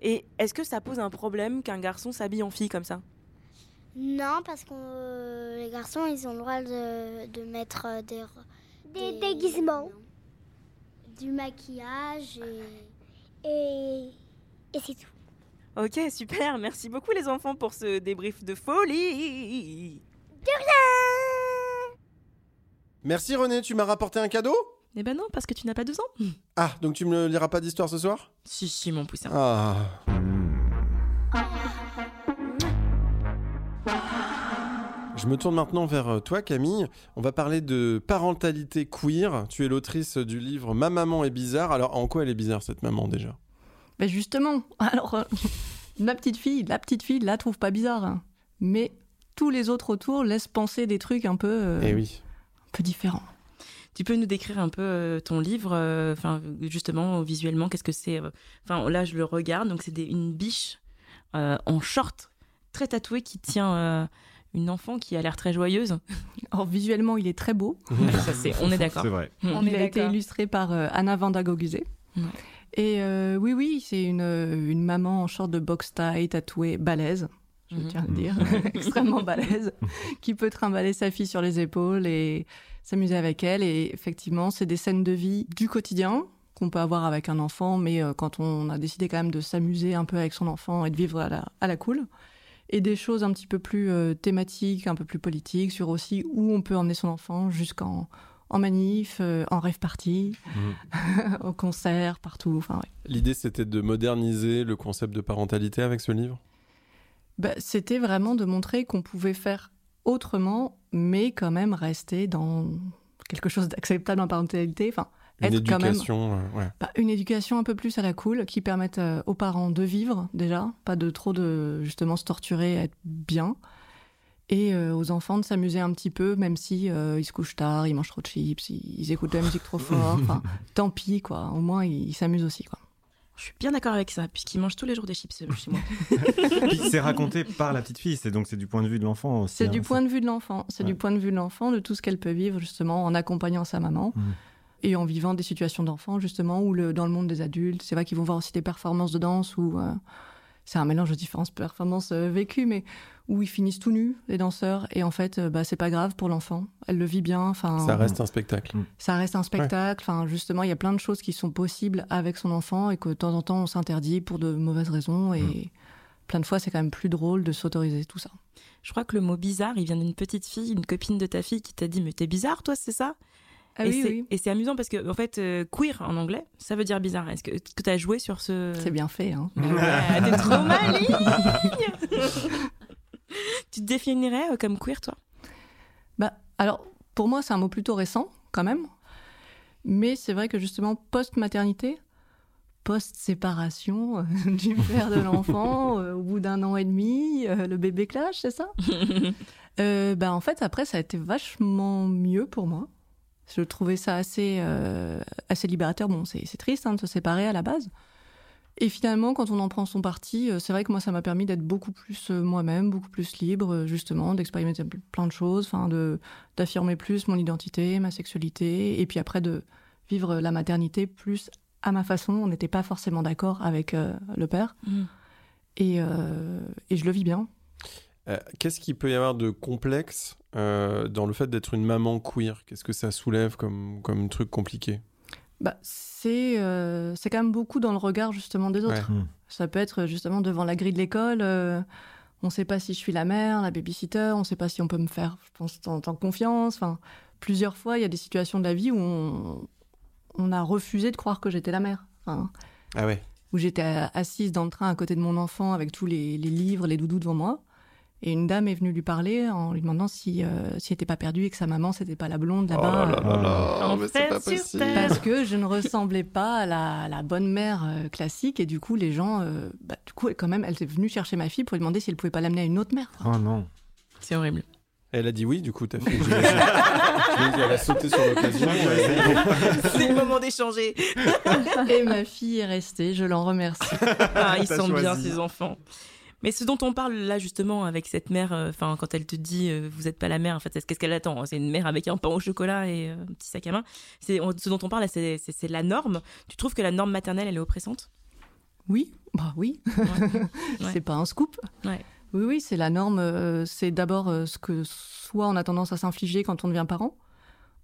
Et est-ce que ça pose un problème qu'un garçon s'habille en fille comme ça? Non, parce que euh, les garçons, ils ont le droit de, mettre euh, des, des, déguisements, du maquillage et, et, et c'est tout. Ok, super. Merci beaucoup les enfants pour ce débrief de folie. De rien Merci René, tu m'as rapporté un cadeau? Eh ben non, parce que tu n'as pas deux ans. Ah, donc tu me liras pas d'histoire ce soir? Si, si, mon poussin. Ah. Je me tourne maintenant vers euh, toi, Camille. On va parler de parentalité queer. Tu es l'autrice du livre Ma maman est bizarre. Alors, en quoi elle est bizarre, cette maman, déjà? Ben justement. Alors, euh, ma petite fille, la petite fille, la trouve pas bizarre. Hein. Mais tous les autres autour laissent penser des trucs un peu. Euh, eh oui. Un peu différents. Tu peux nous décrire un peu euh, ton livre, euh, enfin justement visuellement, qu'est-ce que c'est Enfin là, je le regarde, donc c'est une biche en short très tatouée qui tient une enfant qui a l'air très joyeuse. Or, visuellement, il est très beau. Ça, c'est, on est d'accord. C'est vrai. On il est a été illustré par euh, Anna van. Ouais. Et euh, oui, oui, c'est une, une maman en short de box tie, tatouée, balèze, je Mhm. tiens à le dire, extrêmement balèze, qui peut trimballer sa fille sur les épaules et s'amuser avec elle. Et effectivement, c'est des scènes de vie du quotidien qu'on peut avoir avec un enfant, mais euh, quand on a décidé quand même de s'amuser un peu avec son enfant et de vivre à la, à la cool. Et des choses un petit peu plus euh, thématiques, un peu plus politiques, sur aussi où on peut emmener son enfant jusqu'en en manif, euh, en rêve party, au concert, partout. Enfin, ouais. L'idée, c'était de moderniser le concept de parentalité avec ce livre? Bah, C'était vraiment de montrer qu'on pouvait faire autrement, mais quand même rester dans quelque chose d'acceptable en parentalité. Enfin, Une être quand même éducation, euh, ouais. bah, une éducation un peu plus à la cool, qui permette euh, aux parents de vivre déjà, pas de trop de justement se torturer, être bien, et euh, aux enfants de s'amuser un petit peu, même si euh, ils se couchent tard, ils mangent trop de chips, ils, ils écoutent de la musique trop fort. Tant pis quoi. Au moins ils ils s'amusent aussi quoi. Je suis bien d'accord avec ça, puisqu'il mange tous les jours des chips euh, chez moi. Puis c'est raconté par la petite fille, c'est donc c'est du point de vue de l'enfant aussi. C'est hein. du point de vue de l'enfant. C'est Ouais. du point de vue de l'enfant, de tout ce qu'elle peut vivre, justement, en accompagnant sa maman Mhm. et en vivant des situations d'enfant, justement, ou le, dans le monde des adultes. C'est vrai qu'ils vont voir aussi des performances de danse euh, c'est un mélange de différentes performances euh, vécues, mais où ils finissent tout nus, les danseurs. Et en fait, euh, bah, c'est pas grave pour l'enfant. Elle le vit bien. Enfin, Ça reste un spectacle. ça reste un spectacle. Enfin, justement, il y a plein de choses qui sont possibles avec son enfant et que de temps en temps, on s'interdit pour de mauvaises raisons. Et plein de fois, c'est quand même plus drôle de s'autoriser tout ça. Je crois que le mot bizarre, il vient d'une petite fille, une copine de ta fille qui t'a dit Mais t'es bizarre, toi, c'est ça? Ah et oui, c'est- oui. Amusant parce que, en fait, euh, queer en anglais, ça veut dire bizarre. Est-ce que, que t'as joué sur ce. C'est bien fait, hein. Ouais, t'es trop maligne Tu te définirais euh, comme queer, toi? Bah, alors, pour moi, c'est un mot plutôt récent, quand même. Mais c'est vrai que justement, post-maternité, post-séparation euh, du père de l'enfant, euh, au bout d'un an et demi, euh, le bébé clash, c'est ça? Euh, bah, En fait, après, ça a été vachement mieux pour moi. Je trouvais ça assez, euh, assez libérateur. Bon, c'est c'est triste hein, de se séparer à la base. Et finalement, quand on en prend son parti, euh, c'est vrai que moi, ça m'a permis d'être beaucoup plus euh, moi-même, beaucoup plus libre, justement, d'expérimenter plein de choses, enfin, de d'affirmer plus mon identité, ma sexualité, et puis après de vivre la maternité plus à ma façon. On n'était pas forcément d'accord avec euh, le père, Mm. et, euh, et je le vis bien. Euh, Qu'est-ce qu'il peut y avoir de complexe euh, dans le fait d'être une maman queer Qu'est-ce que ça soulève comme, comme truc compliqué? Bah, c'est euh, c'est quand même beaucoup dans le regard justement des autres. Ouais. Mm. Ça peut être justement devant la grille de l'école. euh, on ne sait pas si je suis la mère, la babysitter. On ne sait pas si on peut me faire, je pense, en tant confiance. Enfin, plusieurs fois, il y a des situations de la vie où on, on a refusé de croire que j'étais la mère. Enfin, Ah ouais où j'étais assise dans le train à côté de mon enfant avec tous les, les livres, les doudous devant moi. Et une dame est venue lui parler en lui demandant si, euh, si elle n'était pas perdue et que sa maman, c'était pas la blonde Oh là-bas. là là là, En mais c'est pas fait, sur possible. terre. Parce que je ne ressemblais pas à la, la bonne mère euh, classique et du coup les gens, euh, bah, du coup quand même, elle est venue chercher ma fille pour lui demander si elle pouvait pas l'amener à une autre mère. Oh non. C'est horrible. Elle a dit oui, du coup, ta fille. j'imagine. J'imagine qu'elle a sauté sur l'occasion. C'est le moment d'échanger. Et ma fille est restée, je l'en remercie. Ah, ils T'as sont bien, ces enfants. Mais ce dont on parle là justement avec cette mère, euh, enfin quand elle te dit euh, vous n'êtes pas la mère, en fait, qu'est-ce qu'elle attend? C'est une mère avec un pain au chocolat et euh, un petit sac à main. C'est ce dont on parle, là, c'est la norme. Tu trouves que la norme maternelle, elle est oppressante? Oui, bah oui, Ouais. c'est pas un scoop. Ouais. Oui, oui, c'est la norme. c'est d'abord ce que soit on a tendance à s'infliger quand on devient parent.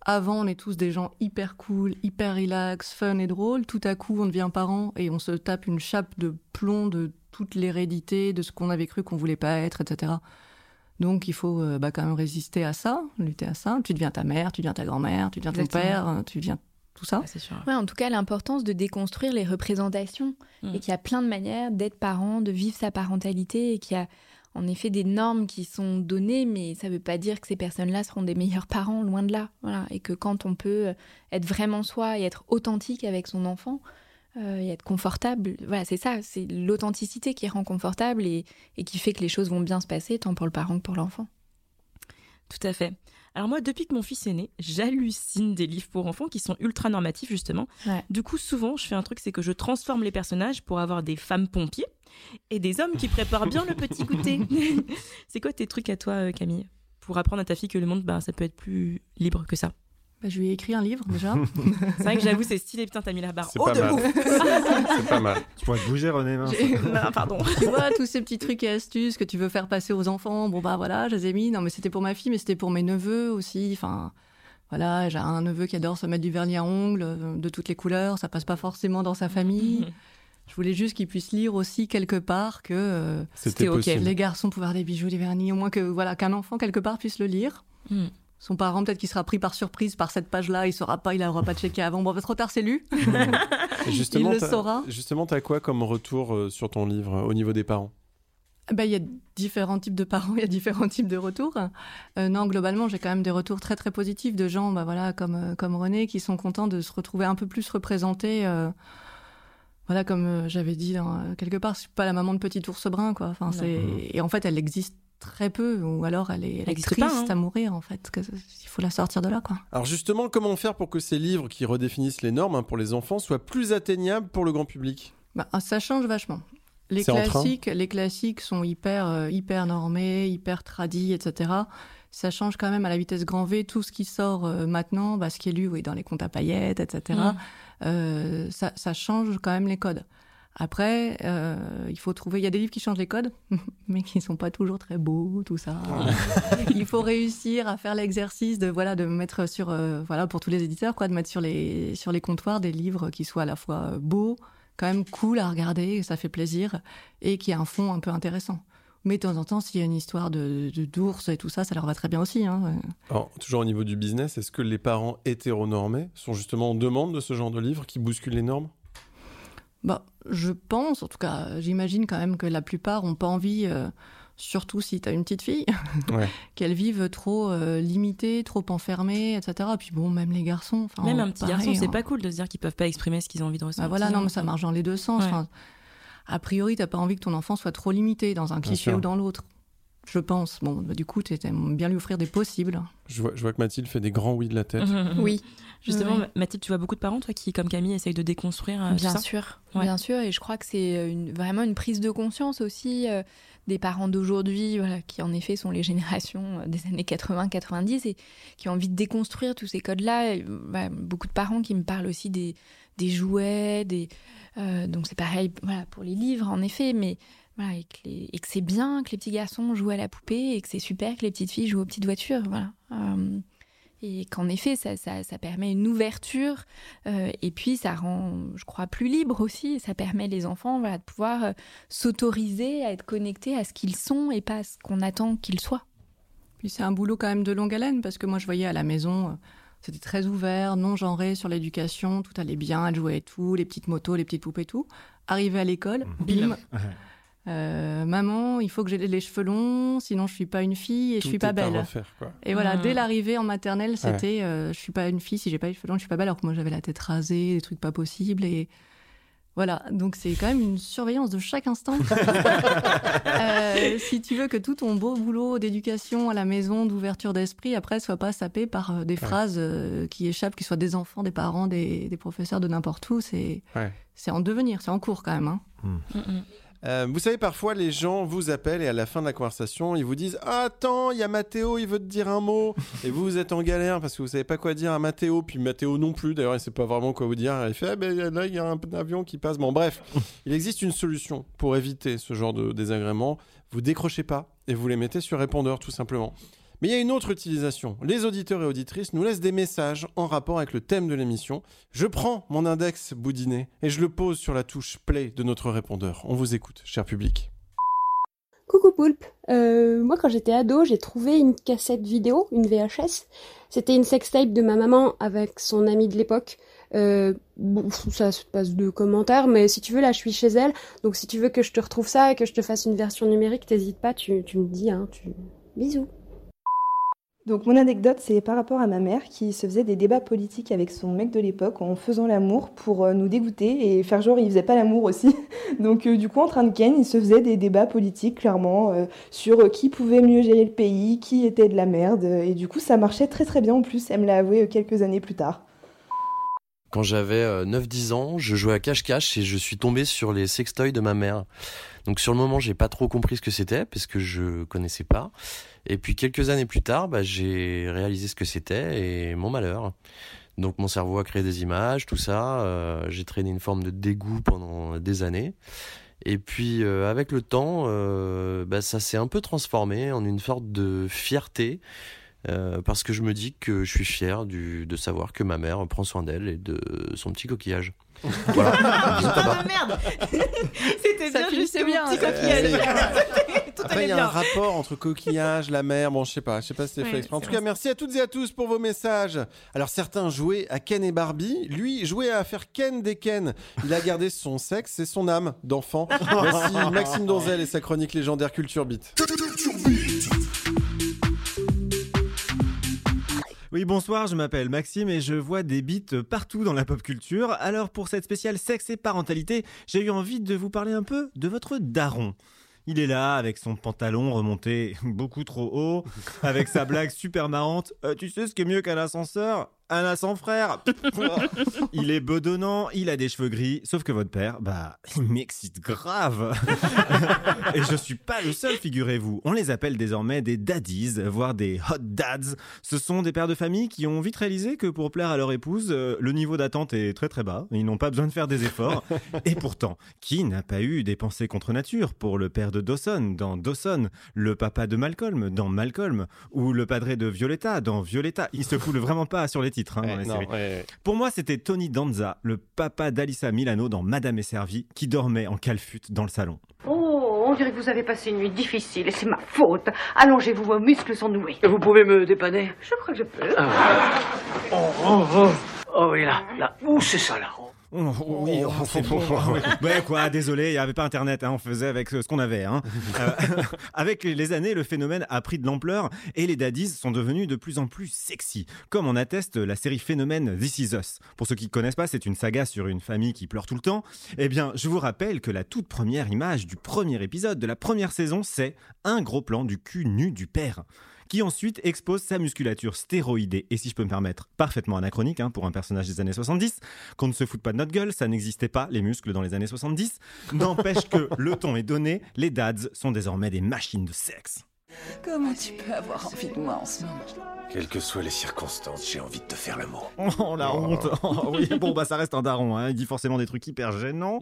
Avant, on est tous des gens hyper cool, hyper relax, fun et drôle. Tout à coup, on devient parent et on se tape une chape de plomb de toute l'hérédité, de ce qu'on avait cru qu'on voulait pas être, etc. Donc, il faut euh, bah, quand même résister à ça, lutter à ça. Tu deviens ta mère, tu deviens ta grand-mère, tu deviens ton père, euh, tu deviens tout ça. C'est sûr. Ouais, en tout cas, l'importance de déconstruire les représentations Mm. et qu'il y a plein de manières d'être parent, de vivre sa parentalité et qu'il y a en effet des normes qui sont données, mais ça ne veut pas dire que ces personnes-là seront des meilleurs parents, loin de là. Voilà. Et que quand on peut être vraiment soi et être authentique avec son enfant euh, et être confortable, voilà, c'est ça, c'est l'authenticité qui rend confortable et, et qui fait que les choses vont bien se passer, tant pour le parent que pour l'enfant. Tout à fait. Alors moi, depuis que mon fils est né, j'hallucine des livres pour enfants qui sont ultra normatifs justement. Ouais. Du coup, souvent, je fais un truc, c'est que je transforme les personnages pour avoir des femmes pompiers. Et des hommes qui préparent bien le petit goûter. c'est quoi tes trucs à toi, euh, Camille? Pour apprendre à ta fille que le monde, bah, ça peut être plus libre que ça. Bah, je lui ai écrit un livre déjà. c'est vrai que j'avoue, c'est stylé. Putain, t'as mis la barre C'est haut pas de mal. C'est pas mal. Tu pourrais te bouger, René. non, pardon. tu vois, tous ces petits trucs et astuces que tu veux faire passer aux enfants. Bon, bah voilà, je les ai mis. Non, mais c'était pour ma fille, mais c'était pour mes neveux aussi. Enfin, voilà, j'ai un neveu qui adore se mettre du vernis à ongles euh, de toutes les couleurs. Ça passe pas forcément dans sa famille. Je voulais juste qu'il puisse lire aussi quelque part que euh, C'était ok. possible. les garçons pouvaient avoir des bijoux, des vernis. Au moins que voilà qu'un enfant quelque part puisse le lire. Hmm. Son parent, peut-être qu'il sera pris par surprise par cette page-là, il saura pas, il n'aura pas checké avant. Bon, bah, trop tard, c'est lu. Et justement, Il le saura. Justement, t'as quoi comme retour euh, sur ton livre euh, au niveau des parents? Ben, il y a différents types de parents, il y a différents types de retours. Euh, non, globalement, j'ai quand même des retours très très positifs de gens, bah, voilà, comme, comme René, qui sont contents de se retrouver un peu plus représentés. euh, voilà, comme j'avais dit dans, quelque part, je suis pas la maman de petit ours brun, quoi. Enfin, c'est... Et en fait, elle existe très peu, ou alors elle est, elle est triste pas, hein. à mourir, en fait. que- il faut la sortir de là, quoi. Alors justement, comment faire pour que ces livres qui redéfinissent les normes hein, pour les enfants soient plus atteignables pour le grand public? Bah, ça change vachement. Les classiques, les classiques sont hyper, euh, hyper normés, hyper tradis, etc. Ça change quand même à la vitesse grand V. Tout ce qui sort euh, maintenant, bah, ce qui est lu oui, dans les comptes à paillettes, etc. Mm. euh, ça, ça change quand même les codes. Après, euh, il faut trouver. Il y a des livres qui changent les codes, mais qui sont pas toujours très beaux, tout ça. il faut réussir à faire l'exercice de voilà de mettre sur euh, voilà pour tous les éditeurs quoi, de mettre sur les sur les comptoirs des livres qui soient à la fois euh, beaux, quand même cool à regarder, ça fait plaisir, et qui a un fond un peu intéressant. Mais de temps en temps, s'il y a une histoire de de- d'ours et tout ça, ça leur va très bien aussi. Hein. Alors, toujours au niveau du business, est-ce que les parents hétéronormés sont justement en demande de ce genre de livres qui bousculent les normes? Bah, je pense, en tout cas, j'imagine quand même que la plupart n'ont pas envie, euh, surtout si tu as une petite fille, Ouais. qu'elle vive trop euh, limitée, trop enfermée, etc. Puis bon, même les garçons. Même un petit pareil, garçon, c'est hein. pas cool de se dire qu'ils peuvent pas exprimer ce qu'ils ont envie de ressentir. Bah voilà, non, mais ça marche dans les deux sens. Ouais. A priori, t'as pas envie que ton enfant soit trop limité dans un cliché ou dans l'autre. Je pense. Bon, bah, du coup, tu aimes bien lui offrir des possibles. je vois, je vois que Mathilde fait des grands oui de la tête. Oui, Justement. Mathilde, tu vois beaucoup de parents, toi, qui, comme Camille, essayent de déconstruire euh, bien tout ça? sûr, Ouais. bien sûr, et je crois que c'est une- vraiment une prise de conscience aussi euh, des parents d'aujourd'hui, voilà, qui en effet sont les générations euh, des années 80-90 et qui ont envie de déconstruire tous ces codes-là. Et, bah, beaucoup de parents qui me parlent aussi des, des jouets, des euh, donc c'est pareil, voilà, pour les livres en effet, mais voilà, et que, les- et que c'est bien que les petits garçons jouent à la poupée et que c'est super que les petites filles jouent aux petites voitures, voilà. Euh, et qu'en effet, ça, ça, ça permet une ouverture euh, et puis ça rend, je crois, plus libre aussi. Ça permet les enfants voilà, de pouvoir euh, s'autoriser à être connectés à ce qu'ils sont et pas à ce qu'on attend qu'ils soient. Puis c'est un boulot quand même de longue haleine parce que moi, je voyais à la maison, c'était très ouvert, non genré sur l'éducation, tout allait bien, elle jouait et tout, les petites motos, les petites poupées, tout. Arrivé à l'école, bim. Euh, maman, il faut que j'ai les cheveux longs, sinon je suis pas une fille et Tout je suis pas à belle. refaire, quoi. Et voilà, dès l'arrivée en maternelle, c'était euh, je suis pas une fille si j'ai pas les cheveux longs, je suis pas belle. Alors que moi j'avais la tête rasée, des trucs pas possibles et voilà. Donc c'est quand même une surveillance de chaque instant. Euh, si tu veux que tout ton beau boulot d'éducation à la maison, d'ouverture d'esprit, après soit pas sapé par euh, des phrases euh, qui échappent, qui soient des enfants, des parents, des, des professeurs de n'importe où, c'est Ouais. c'est en devenir, c'est en cours quand même. hein. Mm, mm. Euh, vous savez, parfois, les gens vous appellent et à la fin de la conversation, ils vous disent ah, Attends, il y a Mathéo, il veut te dire un mot. et vous, vous êtes en galère parce que vous savez pas quoi dire à Mathéo. Puis Mathéo non plus, d'ailleurs, il sait pas vraiment quoi vous dire. Il fait ah, ben, Là, il y a un avion qui passe. Bon, bref, il existe une solution pour éviter ce genre de désagrément. Vous décrochez pas et vous les mettez sur répondeur, tout simplement. Mais il y a une autre utilisation. Les auditeurs et auditrices nous laissent des messages en rapport avec le thème de l'émission. Je prends mon index boudiné et je le pose sur la touche play de notre répondeur. On vous écoute, cher public. Coucou Poulpe, Euh, moi quand j'étais ado j'ai trouvé une cassette vidéo, une VHS. C'était une sextape de ma maman avec son amie de l'époque. Euh, bon, ça se passe de commentaires, mais si tu veux là je suis chez elle, donc si tu veux que je te retrouve ça et que je te fasse une version numérique, t'hésites pas, tu, me dis, hein. Bisous. Donc mon anecdote, c'est par rapport à ma mère qui se faisait des débats politiques avec son mec de l'époque en faisant l'amour pour euh, nous dégoûter et faire genre il faisait pas l'amour aussi. Donc euh, du coup en train de ken, il se faisait des débats politiques clairement euh, sur qui pouvait mieux gérer le pays, qui était de la merde et du coup ça marchait très très bien en plus, elle me l'a avoué quelques années plus tard. Quand j'avais 9-10 ans, je jouais à cache-cache et je suis tombé sur les sextoys de ma mère. Donc sur le moment, j'ai pas trop compris ce que c'était parce que je connaissais pas. Et puis quelques années plus tard, bah, j'ai réalisé ce que c'était et mon malheur. Donc mon cerveau a créé des images, tout ça. Euh, j'ai traîné une forme de dégoût pendant des années. Et puis euh, avec le temps, euh, bah, ça s'est un peu transformé en une sorte de fierté. parce que je me dis que je suis fier du, de savoir que ma mère prend soin d'elle et de son petit coquillage. Voilà. ah merde C'était bien juste bien. petit coquillage. Après, il y a un rapport entre coquillage, la mer. Bon, je sais pas, je sais pas si c'était fait exprès. En tout cas, merci à toutes et à tous pour vos messages. Alors, certains jouaient à Ken et Barbie. Lui jouait à faire Ken des Ken. Il a gardé son sexe et son âme d'enfant. Voici Maxime Donzel et sa chronique légendaire Culture Beat. Oui, bonsoir, je m'appelle Maxime et je vois des beats partout dans la pop culture. Alors pour cette spéciale sexe et parentalité, j'ai eu envie de vous parler un peu de votre daron. Il est là avec son pantalon remonté beaucoup trop haut, avec sa blague super marrante. Euh, tu sais ce qui est mieux qu'un ascenseur? Anna son frère. il est bedonnant, il a des cheveux gris, sauf que votre père, bah, il m'excite grave. Et je suis pas le seul, figurez-vous. On les appelle désormais des daddies, voire des hot dads. Ce sont des pères de famille qui ont vite réalisé que pour plaire à leur épouse, euh, le niveau d'attente est très très bas. Ils n'ont pas besoin de faire des efforts. Et pourtant, qui n'a pas eu des pensées contre nature pour le père de Dawson dans Dawson, le papa de Malcolm dans Malcolm, ou le padré de Violetta dans Violetta? Il se coule vraiment pas sur les Hein, Pour moi, c'était Tony Danza, le papa d'Alissa Milano dans Madame est servie, qui dormait en calfute dans le salon. Oh, on dirait que vous avez passé une nuit difficile et c'est ma faute. Allongez-vous, vos muscles sont noués. Vous pouvez me dépanner? Je crois que je peux. Ah. Oh, oh, oh. oh oui, là, là. Où c'est ça, là? Oh, oui, oh, c'est bon. ouais, quoi, désolé, il n'y avait pas Internet, hein, on faisait avec ce qu'on avait. Hein. Euh, avec les années, le phénomène a pris de l'ampleur et les daddies sont devenus de plus en plus sexy, comme en atteste la série Phénomène This Is Us. Pour ceux qui ne connaissent pas, c'est une saga sur une famille qui pleure tout le temps. Eh bien, je vous rappelle que la toute première image du premier épisode de la première saison, c'est un gros plan du cul nu du père qui ensuite expose sa musculature stéroïdée, et si je peux me permettre, parfaitement anachronique hein, pour un personnage des années 70, qu'on ne se foute pas de notre gueule, ça n'existait pas, les muscles dans les années 70, n'empêche que le ton est donné, les dads sont désormais des machines de sexe. Comment tu peux avoir envie de moi en ce moment? Quelles que soient les circonstances, j'ai envie de te faire l'amour. Oh la honte oh, Oui, bon bah ça reste un daron, hein. il dit forcément des trucs hyper gênants.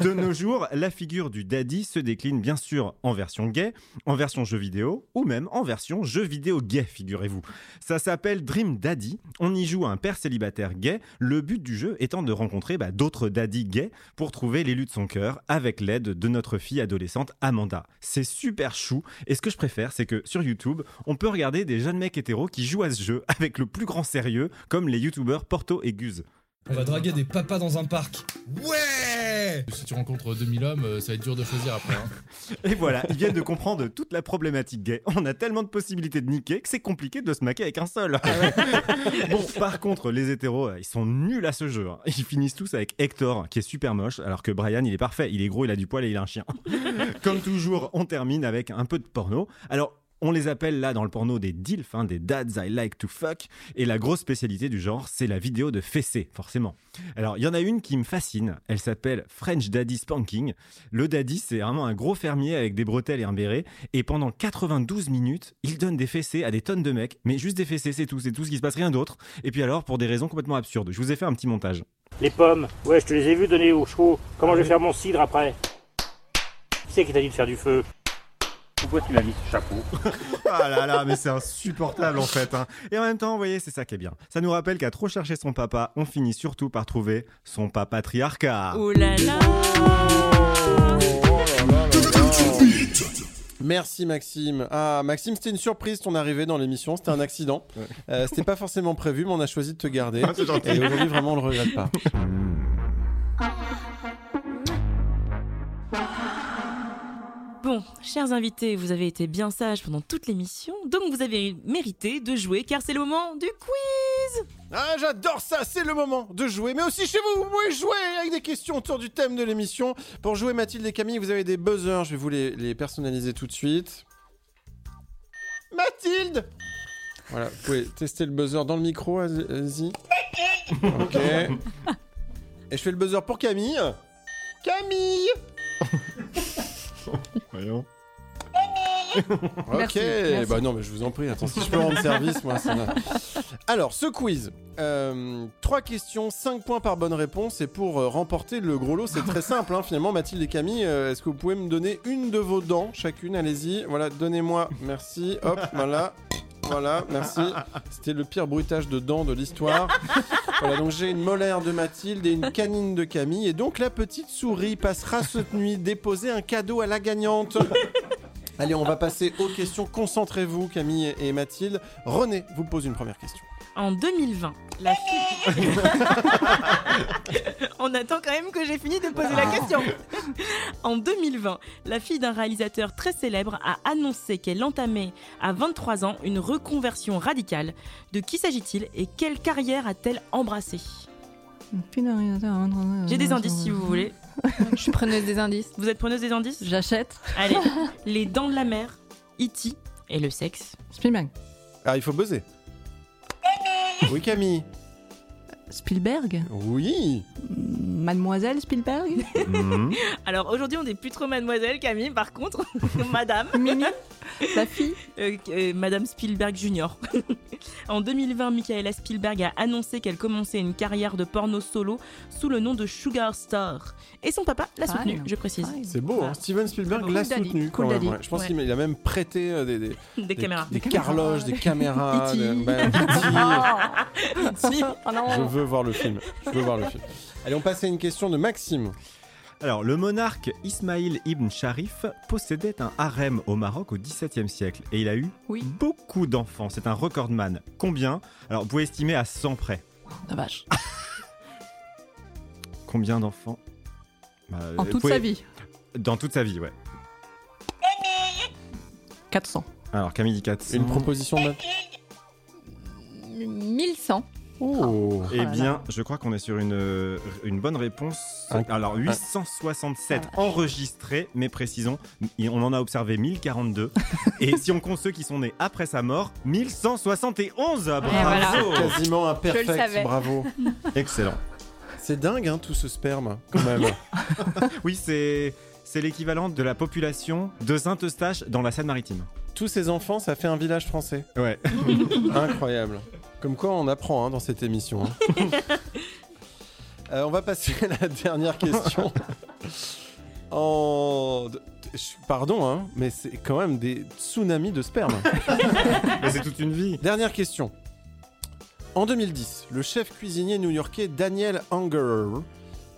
de nos jours, la figure du daddy se décline bien sûr en version gay, en version jeu vidéo, ou même en version jeu vidéo gay, figurez-vous. Ça s'appelle Dream Daddy, on y joue un père célibataire gay, le but du jeu étant de rencontrer bah, d'autres daddy gays pour trouver l'élu de son cœur avec l'aide de notre fille adolescente Amanda. C'est super chou, et ce que je préfère, c'est que sur YouTube, on peut regarder des jeunes mecs hétéros qui joue à ce jeu avec le plus grand sérieux, comme les youtubeurs Porto et Guz. On va draguer des papas dans un parc. Ouais Si tu rencontres 2000 hommes, euh, ça va être dur de choisir après. Hein. Et voilà, ils viennent de comprendre toute la problématique gay. On a tellement de possibilités de niquer que c'est compliqué de se maquer avec un seul. Ah bon, par contre, les hétéros, euh, ils sont nuls à ce jeu. Hein. Ils finissent tous avec Hector, qui est super moche, alors que Brian, il est parfait. Il est gros, il a du poil et il a un chien. Comme toujours, on termine avec un peu de porno. Alors, on les appelle là dans le porno des DILF, hein, des Dads I Like to Fuck. Et la grosse spécialité du genre, c'est la vidéo de fessée, forcément. Alors, il y en a une qui me fascine. Elle s'appelle French Daddy Spanking. Le daddy, c'est vraiment un gros fermier avec des bretelles et un béret. Et pendant 92 minutes, il donne des fessées à des tonnes de mecs. Mais juste des fessées, c'est tout. C'est tout ce qui se passe, rien d'autre. Et puis alors, pour des raisons complètement absurdes. Je vous ai fait un petit montage. Les pommes, ouais, je te les ai vues donner aux chevaux. Comment je vais faire mon cidre après? Qui c'est qui t'a dit de faire du feu? Pourquoi tu m'as mis ce chapeau Ah là là, mais c'est insupportable en fait. Hein. Et en même temps, vous voyez, c'est ça qui est bien. Ça nous rappelle qu'à trop chercher son papa, on finit surtout par trouver son papatriarcat. Oh là là Merci Maxime. Ah Maxime, c'était une surprise ton arrivée dans l'émission, c'était un accident. Euh, c'était pas forcément prévu, mais on a choisi de te garder. Ah, et aujourd'hui, vraiment, on le regrette pas. Bon, chers invités, vous avez été bien sages pendant toute l'émission, donc vous avez mérité de jouer car c'est le moment du quiz Ah, j'adore ça, c'est le moment de jouer, mais aussi chez vous, vous pouvez jouer avec des questions autour du thème de l'émission. Pour jouer Mathilde et Camille, vous avez des buzzers, je vais vous les, les personnaliser tout de suite. Mathilde Voilà, vous pouvez tester le buzzer dans le micro, allez-y. Ok. Et je fais le buzzer pour Camille. Camille Voyons. Ok, Merci, merci. bah non, mais je vous en prie. Attends, si je peux rendre service, moi, c'est. Alors, ce quiz. Euh, trois questions, 5 points par bonne réponse. Et pour euh, remporter le gros lot, c'est très simple. hein, finalement, Mathilde et Camille, euh, est-ce que vous pouvez me donner une de vos dents chacune Allez-y. Voilà, donnez-moi. Merci. Hop, voilà. Voilà, merci. C'était le pire bruitage de dents de l'histoire. Voilà, donc j'ai une molaire de Mathilde et une canine de Camille. Et donc la petite souris passera cette nuit déposer un cadeau à la gagnante. Allez, on va passer aux questions. Concentrez-vous, Camille et Mathilde. René vous pose une première question. En 2020, la fille. On attend quand même que j'ai fini de poser la question. en 2020, la fille d'un réalisateur très célèbre a annoncé qu'elle entamait à 23 ans une reconversion radicale. De qui s'agit-il et quelle carrière a-t-elle embrassé J'ai des indices si vous voulez. Je suis preneuse des indices. Vous êtes preneuse des indices? J'achète. Allez, les dents de la mer, E.T. et le sexe? Spielberg. Ah, il faut buzzer. Oui, Camille. Spielberg Oui. Mademoiselle Spielberg Alors aujourd'hui, on n'est plus trop mademoiselle Camille, par contre, madame. Mimi La fille Euh, euh, Madame Spielberg Junior. en 2020, Michaela Spielberg a annoncé qu'elle commençait une carrière de porno solo sous le nom de Sugar Star. Et son papa l'a soutenu, non. je précise. C'est beau, hein. Steven Spielberg l'a daddy. soutenu. Cool quand même, daddy. ouais. Je pense Ouais. qu'il a même prêté euh, des, des, Des caméras. Des, Des carloges, des caméras. Oh non Je veux voir le film. Je veux voir le film. Allez, on passe à une question de Maxime. Alors, le monarque Ismaïl ibn Sharif possédait un harem au Maroc au XVIIe siècle et il a eu Oui. beaucoup d'enfants. C'est un recordman. Combien? Alors, vous pouvez estimer à 100 près. La vache. Combien d'enfants? Bah, En toute pouvez- sa vie. Dans toute sa vie, ouais. 400. Alors, Camille dit 400. Une proposition de. 1100. Oh. Eh bien, je crois qu'on est sur une, euh, une bonne réponse. Un- Alors, 867 enregistrés, mais précisons, on en a observé 1042. et si on compte ceux qui sont nés après sa mort, 1171 Bravo voilà. Quasiment un perfect. Bravo. Excellent. C'est dingue, hein, tout ce sperme, quand même. Oui, c'est c'est l'équivalent de la population de Saint-Eustache dans la Seine-Maritime. Tous ces enfants, ça fait un village français. Ouais. Incroyable. Comme quoi, on apprend hein, dans cette émission. hein. Euh, on va passer à la dernière question. en... de- je- Pardon, hein, mais c'est quand même des tsunamis de sperme. Mais c'est toute une vie. Dernière question. En 2010, le chef cuisinier new-yorkais Daniel Ungerer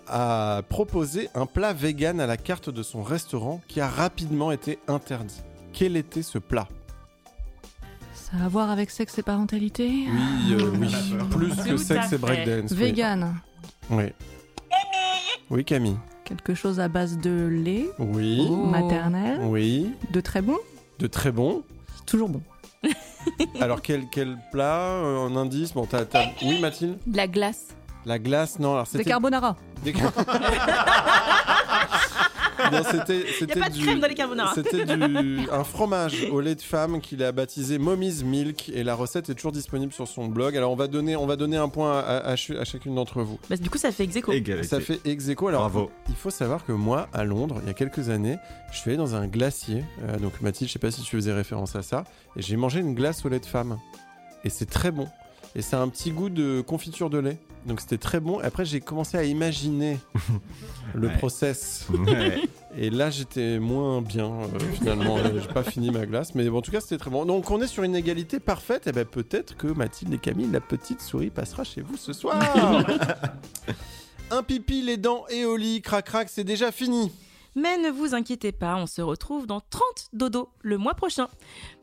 a proposé un plat vegan à la carte de son restaurant qui a rapidement été interdit. Quel était ce plat Ça a à voir avec sexe et parentalité Oui, euh, oui. plus que sexe et breakdance. oui. Vegan. Oui. Oui, Camille. Quelque chose à base de lait Oui. maternel, Oui. de très bon, De très bon. toujours bon. Alors, quel, quel plat euh, Un indice Bon, t'as, t'as- Oui, Mathilde De la glace. La glace Non, alors Des c'était. carbonara. Des car- non, c'était. Il n'y c'était a pas de du- crème dans les carbonara. C'était du- un fromage au lait de femme qu'il a baptisé Mommy's Milk et la recette est toujours disponible sur son blog. Alors on va donner, on va donner un point à, à ch- à chacune d'entre vous. Bah, du coup, ça fait ex aequo. Égalité. Ça fait ex aequo. Alors Bravo. il faut savoir que moi, à Londres, il y a quelques années, je suis allé dans un glacier. Euh, donc Mathilde, je sais pas si tu faisais référence à ça. Et j'ai mangé une glace au lait de femme. Et c'est très bon. Et c'est un petit goût de confiture de lait. Donc c'était très bon. Après, j'ai commencé à imaginer le Ouais. process. Ouais. Et là, j'étais moins bien, euh, finalement. J'ai pas fini ma glace. Mais bon, en tout cas, c'était très bon. Donc, on est sur une égalité parfaite. Et ben peut-être que Mathilde et Camille, la petite souris, passera chez vous ce soir. Un pipi, les dents et au lit. Crac, crac, c'est déjà fini. Mais ne vous inquiétez pas, on se retrouve dans 30 dodo le mois prochain.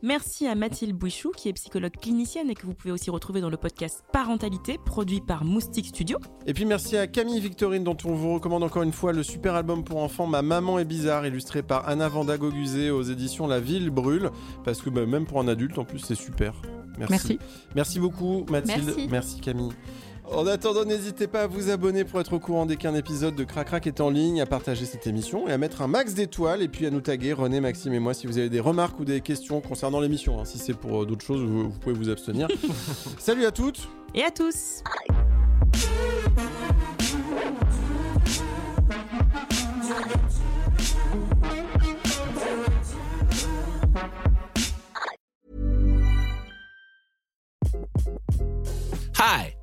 Merci à Mathilde Bouichou, qui est psychologue clinicienne et que vous pouvez aussi retrouver dans le podcast Parentalité, produit par Moustique Studio. Et puis, merci à Camille Victorine, dont on vous recommande encore une fois le super album pour enfants Ma maman est bizarre, illustré par Anna Vanda Goguzé aux éditions La Ville Brûle. Parce que bah, même pour un adulte, en plus, c'est super. Merci. Merci. Merci beaucoup, Mathilde. Merci. Camille. En attendant, n'hésitez pas à vous abonner pour être au courant dès qu'un épisode de Cracrac est en ligne, à partager cette émission et à mettre un max d'étoiles et puis à nous taguer René, Maxime et moi si vous avez des remarques ou des questions concernant l'émission. Hein. Si c'est pour euh, d'autres choses, vous, vous, pouvez vous abstenir. Salut à toutes et à tous. Hi.